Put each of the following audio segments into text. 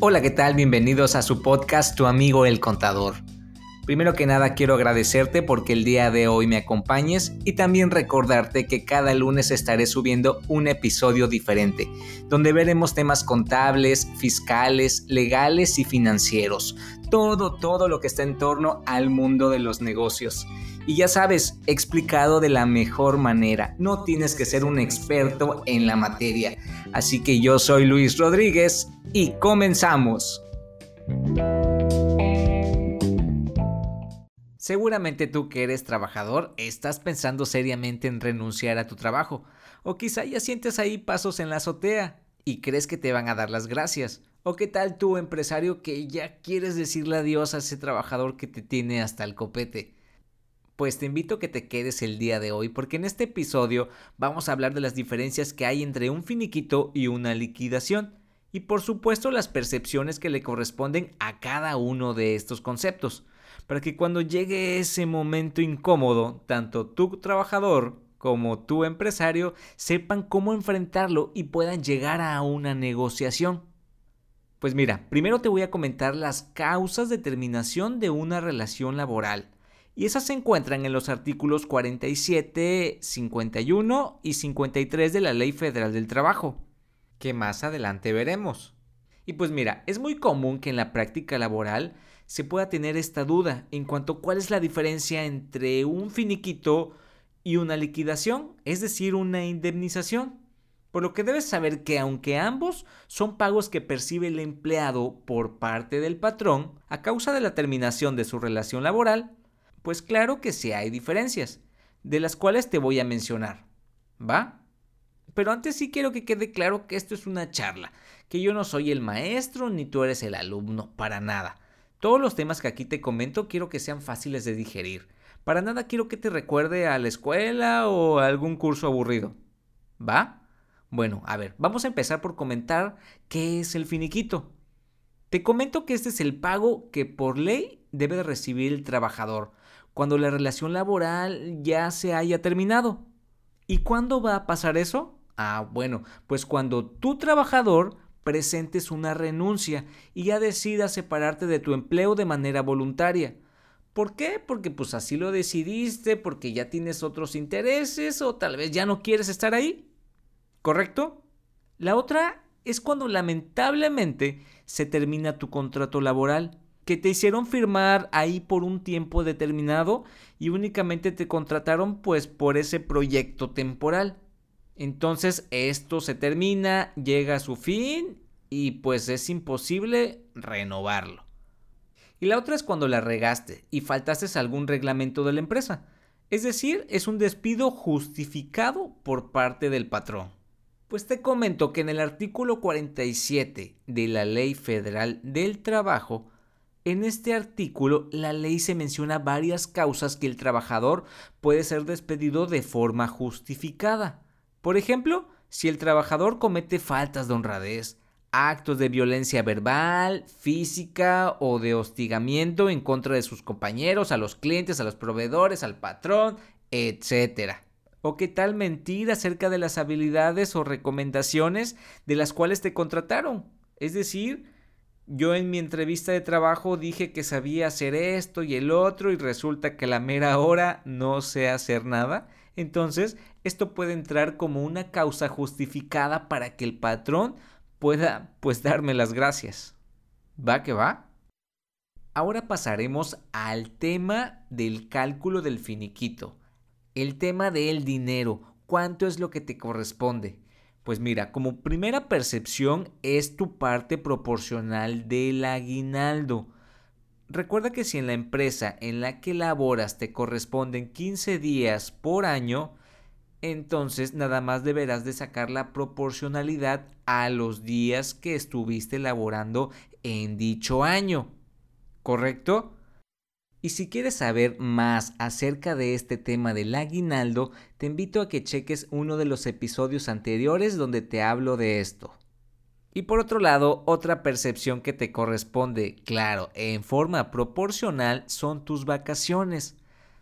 Hola, ¿qué tal? Bienvenidos a su podcast Tu amigo el contador. Primero que nada quiero agradecerte porque el día de hoy me acompañes y también recordarte que cada lunes estaré subiendo un episodio diferente, donde veremos temas contables, fiscales, legales y financieros. Todo, todo lo que está en torno al mundo de los negocios. Y ya sabes, explicado de la mejor manera. No tienes que ser un experto en la materia. Así que yo soy Luis Rodríguez y comenzamos. Seguramente tú que eres trabajador estás pensando seriamente en renunciar a tu trabajo. O quizá ya sientes ahí pasos en la azotea y crees que te van a dar las gracias. ¿O qué tal tú, empresario, que ya quieres decirle adiós a ese trabajador que te tiene hasta el copete? Pues te invito a que te quedes el día de hoy porque en este episodio vamos a hablar de las diferencias que hay entre un finiquito y una liquidación y por supuesto las percepciones que le corresponden a cada uno de estos conceptos, para que cuando llegue ese momento incómodo, tanto tu trabajador como tu empresario sepan cómo enfrentarlo y puedan llegar a una negociación. Pues mira, primero te voy a comentar las causas de terminación de una relación laboral y esas se encuentran en los artículos 47, 51 y 53 de la Ley Federal del Trabajo, que más adelante veremos. Y pues mira, es muy común que en la práctica laboral se pueda tener esta duda en cuanto a cuál es la diferencia entre un finiquito y una liquidación, es decir, una indemnización. Por lo que debes saber que aunque ambos son pagos que percibe el empleado por parte del patrón a causa de la terminación de su relación laboral, pues claro que sí hay diferencias, de las cuales te voy a mencionar. ¿Va? Pero antes sí quiero que quede claro que esto es una charla, que yo no soy el maestro ni tú eres el alumno, para nada. Todos los temas que aquí te comento quiero que sean fáciles de digerir. Para nada quiero que te recuerde a la escuela o a algún curso aburrido. ¿Va? Bueno, a ver, vamos a empezar por comentar qué es el finiquito. Te comento que este es el pago que por ley debe de recibir el trabajador cuando la relación laboral ya se haya terminado. ¿Y cuándo va a pasar eso? Ah, bueno, pues cuando tu trabajador presentes una renuncia y ya decidas separarte de tu empleo de manera voluntaria. ¿Por qué? Porque pues así lo decidiste, porque ya tienes otros intereses o tal vez ya no quieres estar ahí. ¿Correcto? La otra es cuando lamentablemente se termina tu contrato laboral que te hicieron firmar ahí por un tiempo determinado y únicamente te contrataron pues por ese proyecto temporal. Entonces esto se termina, llega a su fin y pues es imposible renovarlo. Y la otra es cuando la regaste y faltaste algún reglamento de la empresa. Es decir, es un despido justificado por parte del patrón. Pues te comento que en el artículo 47 de la Ley Federal del Trabajo en este artículo, la ley se menciona varias causas que el trabajador puede ser despedido de forma justificada. Por ejemplo, si el trabajador comete faltas de honradez, actos de violencia verbal, física o de hostigamiento en contra de sus compañeros, a los clientes, a los proveedores, al patrón, etc. O qué tal mentir acerca de las habilidades o recomendaciones de las cuales te contrataron. Es decir, yo en mi entrevista de trabajo dije que sabía hacer esto y el otro y resulta que a la mera hora no sé hacer nada. Entonces, esto puede entrar como una causa justificada para que el patrón pueda pues darme las gracias. ¿Va que va? Ahora pasaremos al tema del cálculo del finiquito. El tema del dinero. ¿Cuánto es lo que te corresponde? Pues mira, como primera percepción es tu parte proporcional del aguinaldo. Recuerda que si en la empresa en la que laboras te corresponden 15 días por año, entonces nada más deberás de sacar la proporcionalidad a los días que estuviste laborando en dicho año. ¿Correcto? Y si quieres saber más acerca de este tema del aguinaldo, te invito a que cheques uno de los episodios anteriores donde te hablo de esto. Y por otro lado, otra percepción que te corresponde, claro, en forma proporcional, son tus vacaciones.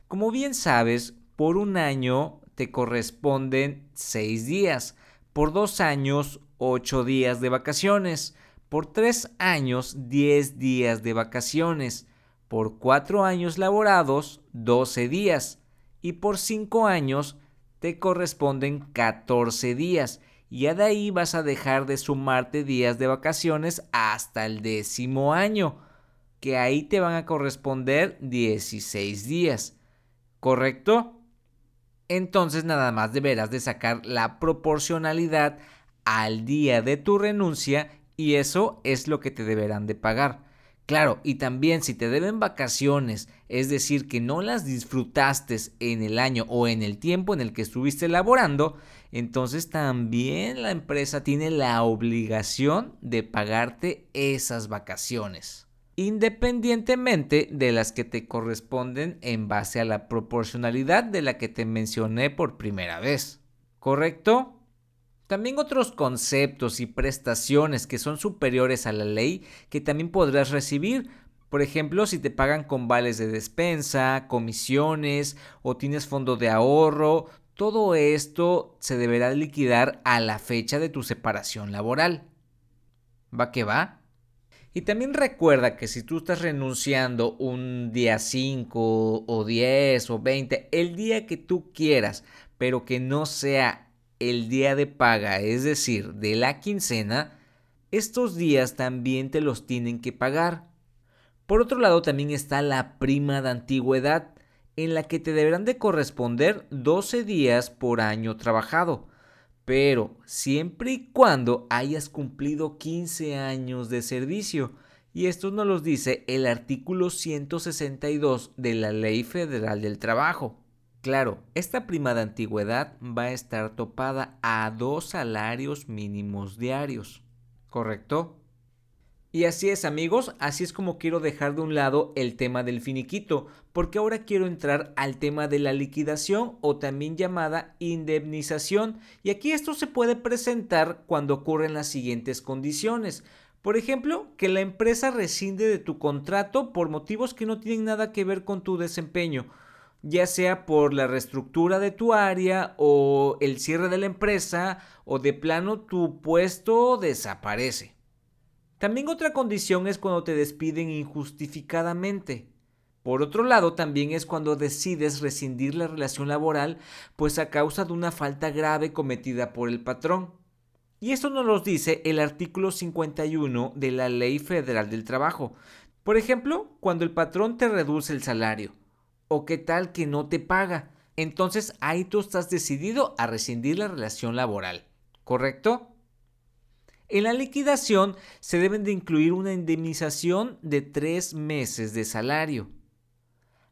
Como bien sabes, por un año te corresponden 6 días, por dos años 8 días de vacaciones, Por 3 años, 10 días de vacaciones. Por 4 años laborados, 12 días. Y por 5 años, te corresponden 14 días. Y ya de ahí vas a dejar de sumarte días de vacaciones hasta el décimo año, que ahí te van a corresponder 16 días. ¿Correcto? Entonces nada más deberás de sacar la proporcionalidad al día de tu renuncia y eso es lo que te deberán de pagar. Claro, y también si te deben vacaciones, es decir, que no las disfrutaste en el año o en el tiempo en el que estuviste laborando, entonces también la empresa tiene la obligación de pagarte esas vacaciones, independientemente de las que te corresponden en base a la proporcionalidad de la que te mencioné por primera vez. ¿Correcto? También otros conceptos y prestaciones que son superiores a la ley que también podrás recibir. Por ejemplo, si te pagan con vales de despensa, comisiones o tienes fondo de ahorro, todo esto se deberá liquidar a la fecha de tu separación laboral. ¿Va que va? Y también recuerda que si tú estás renunciando un día 5 o 10 o 20, el día que tú quieras, pero que no sea el día de paga, es decir, de la quincena, estos días también te los tienen que pagar. Por otro lado, también está la prima de antigüedad, en la que te deberán de corresponder 12 días por año trabajado, pero siempre y cuando hayas cumplido 15 años de servicio. Y esto nos lo dice el artículo 162 de la Ley Federal del Trabajo. Claro, esta prima de antigüedad va a estar topada a dos salarios mínimos diarios, ¿correcto? Y así es amigos, así es como quiero dejar de un lado el tema del finiquito, porque ahora quiero entrar al tema de la liquidación o también llamada indemnización, y aquí esto se puede presentar cuando ocurren las siguientes condiciones. Por ejemplo, que la empresa rescinde de tu contrato por motivos que no tienen nada que ver con tu desempeño ya sea por la reestructura de tu área o el cierre de la empresa o de plano tu puesto desaparece. También otra condición es cuando te despiden injustificadamente. Por otro lado, también es cuando decides rescindir la relación laboral, pues a causa de una falta grave cometida por el patrón. Y esto nos lo dice el artículo 51 de la Ley Federal del Trabajo. Por ejemplo, cuando el patrón te reduce el salario, o qué tal que no te paga. Entonces ahí tú estás decidido a rescindir la relación laboral, ¿correcto? En la liquidación se deben de incluir una indemnización de tres meses de salario,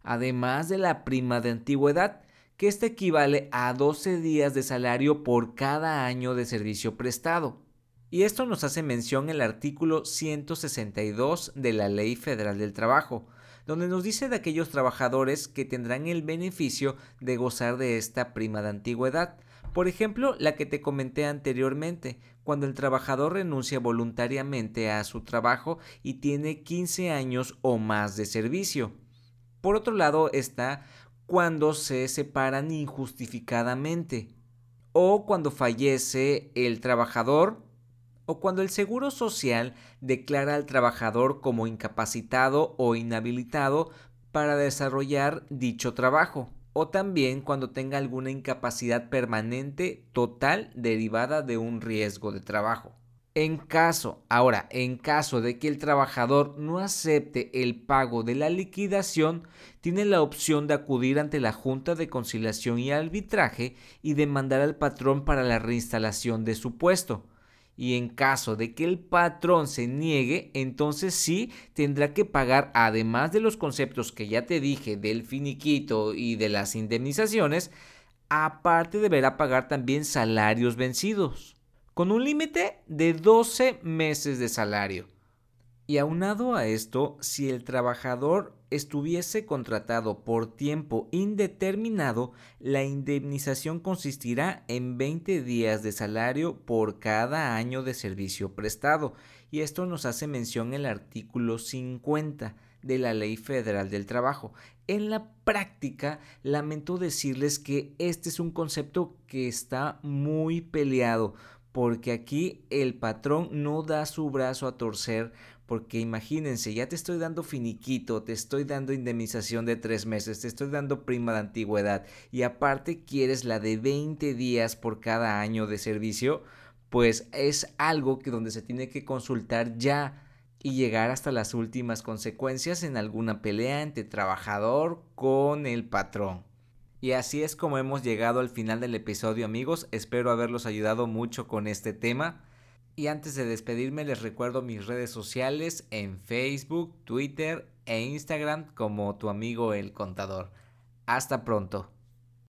además de la prima de antigüedad, que esta equivale a 12 días de salario por cada año de servicio prestado. Y esto nos hace mención el artículo 162 de la Ley Federal del Trabajo, donde nos dice de aquellos trabajadores que tendrán el beneficio de gozar de esta prima de antigüedad. Por ejemplo, la que te comenté anteriormente, cuando el trabajador renuncia voluntariamente a su trabajo y tiene 15 años o más de servicio. Por otro lado está cuando se separan injustificadamente o cuando fallece el trabajador o cuando el Seguro Social declara al trabajador como incapacitado o inhabilitado para desarrollar dicho trabajo, o también cuando tenga alguna incapacidad permanente total derivada de un riesgo de trabajo. En caso, ahora, en caso de que el trabajador no acepte el pago de la liquidación, tiene la opción de acudir ante la Junta de Conciliación y Arbitraje y demandar al patrón para la reinstalación de su puesto y en caso de que el patrón se niegue, entonces sí tendrá que pagar, además de los conceptos que ya te dije del finiquito y de las indemnizaciones, aparte deberá pagar también salarios vencidos, con un límite de 12 meses de salario. Y aunado a esto, si el trabajador estuviese contratado por tiempo indeterminado, la indemnización consistirá en 20 días de salario por cada año de servicio prestado. Y esto nos hace mención el artículo 50 de la Ley Federal del Trabajo. En la práctica, lamento decirles que este es un concepto que está muy peleado porque aquí el patrón no da su brazo a torcer porque imagínense, ya te estoy dando finiquito, te estoy dando indemnización de tres meses, te estoy dando prima de antigüedad y aparte quieres la de 20 días por cada año de servicio, pues es algo que donde se tiene que consultar ya y llegar hasta las últimas consecuencias en alguna pelea entre trabajador con el patrón. Y así es como hemos llegado al final del episodio amigos, espero haberlos ayudado mucho con este tema. Y antes de despedirme les recuerdo mis redes sociales en Facebook, Twitter e Instagram como tu amigo el contador. Hasta pronto.